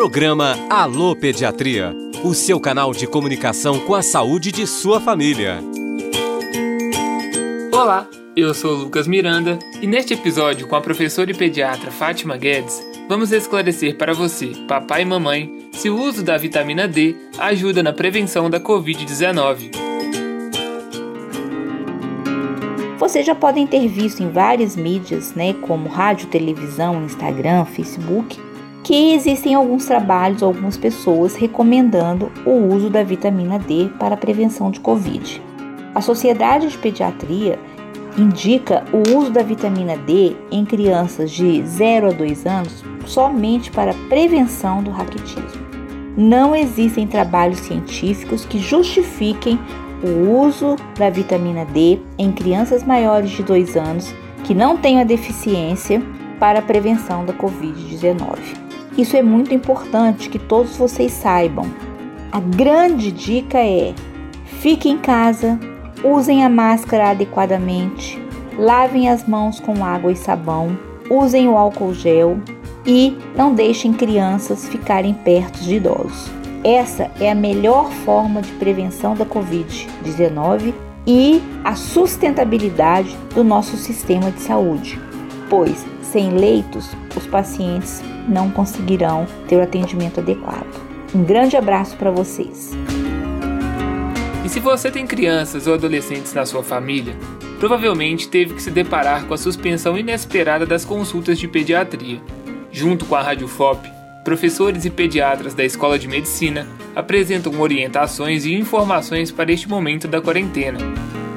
Programa Alô Pediatria, o seu canal de comunicação com a saúde de sua família. Olá, eu sou Lucas Miranda e neste episódio com a professora e pediatra Fátima Guedes, vamos esclarecer para você, papai e mamãe, se o uso da vitamina D ajuda na prevenção da Covid-19. Vocês já podem ter visto em várias mídias, né, como rádio, televisão, Instagram, Facebook, que existem alguns trabalhos, algumas pessoas recomendando o uso da vitamina D para a prevenção de Covid. A Sociedade de Pediatria indica o uso da vitamina D em crianças de 0 a 2 anos somente para prevenção do raquitismo. Não existem trabalhos científicos que justifiquem o uso da vitamina D em crianças maiores de 2 anos que não tenham a deficiência para a prevenção da Covid-19. Isso é muito importante que todos vocês saibam. A grande dica é: fiquem em casa, usem a máscara adequadamente, lavem as mãos com água e sabão, usem o álcool gel e não deixem crianças ficarem perto de idosos. Essa é a melhor forma de prevenção da Covid-19 e a sustentabilidade do nosso sistema de saúde, pois sem leitos os pacientes não conseguirão ter o atendimento adequado. Um grande abraço para vocês. E se você tem crianças ou adolescentes na sua família, provavelmente teve que se deparar com a suspensão inesperada das consultas de pediatria. Junto com a Rádio FOP, professores e pediatras da Escola de Medicina apresentam orientações e informações para este momento da quarentena.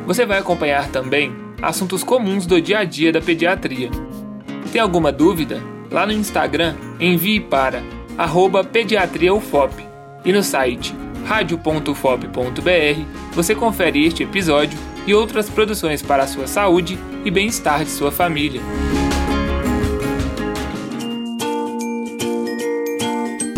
Você vai acompanhar também assuntos comuns do dia a dia da pediatria. Tem alguma dúvida? Lá no Instagram, envie para pediatriaufop e no site radio.ufop.br você confere este episódio e outras produções para a sua saúde e bem-estar de sua família.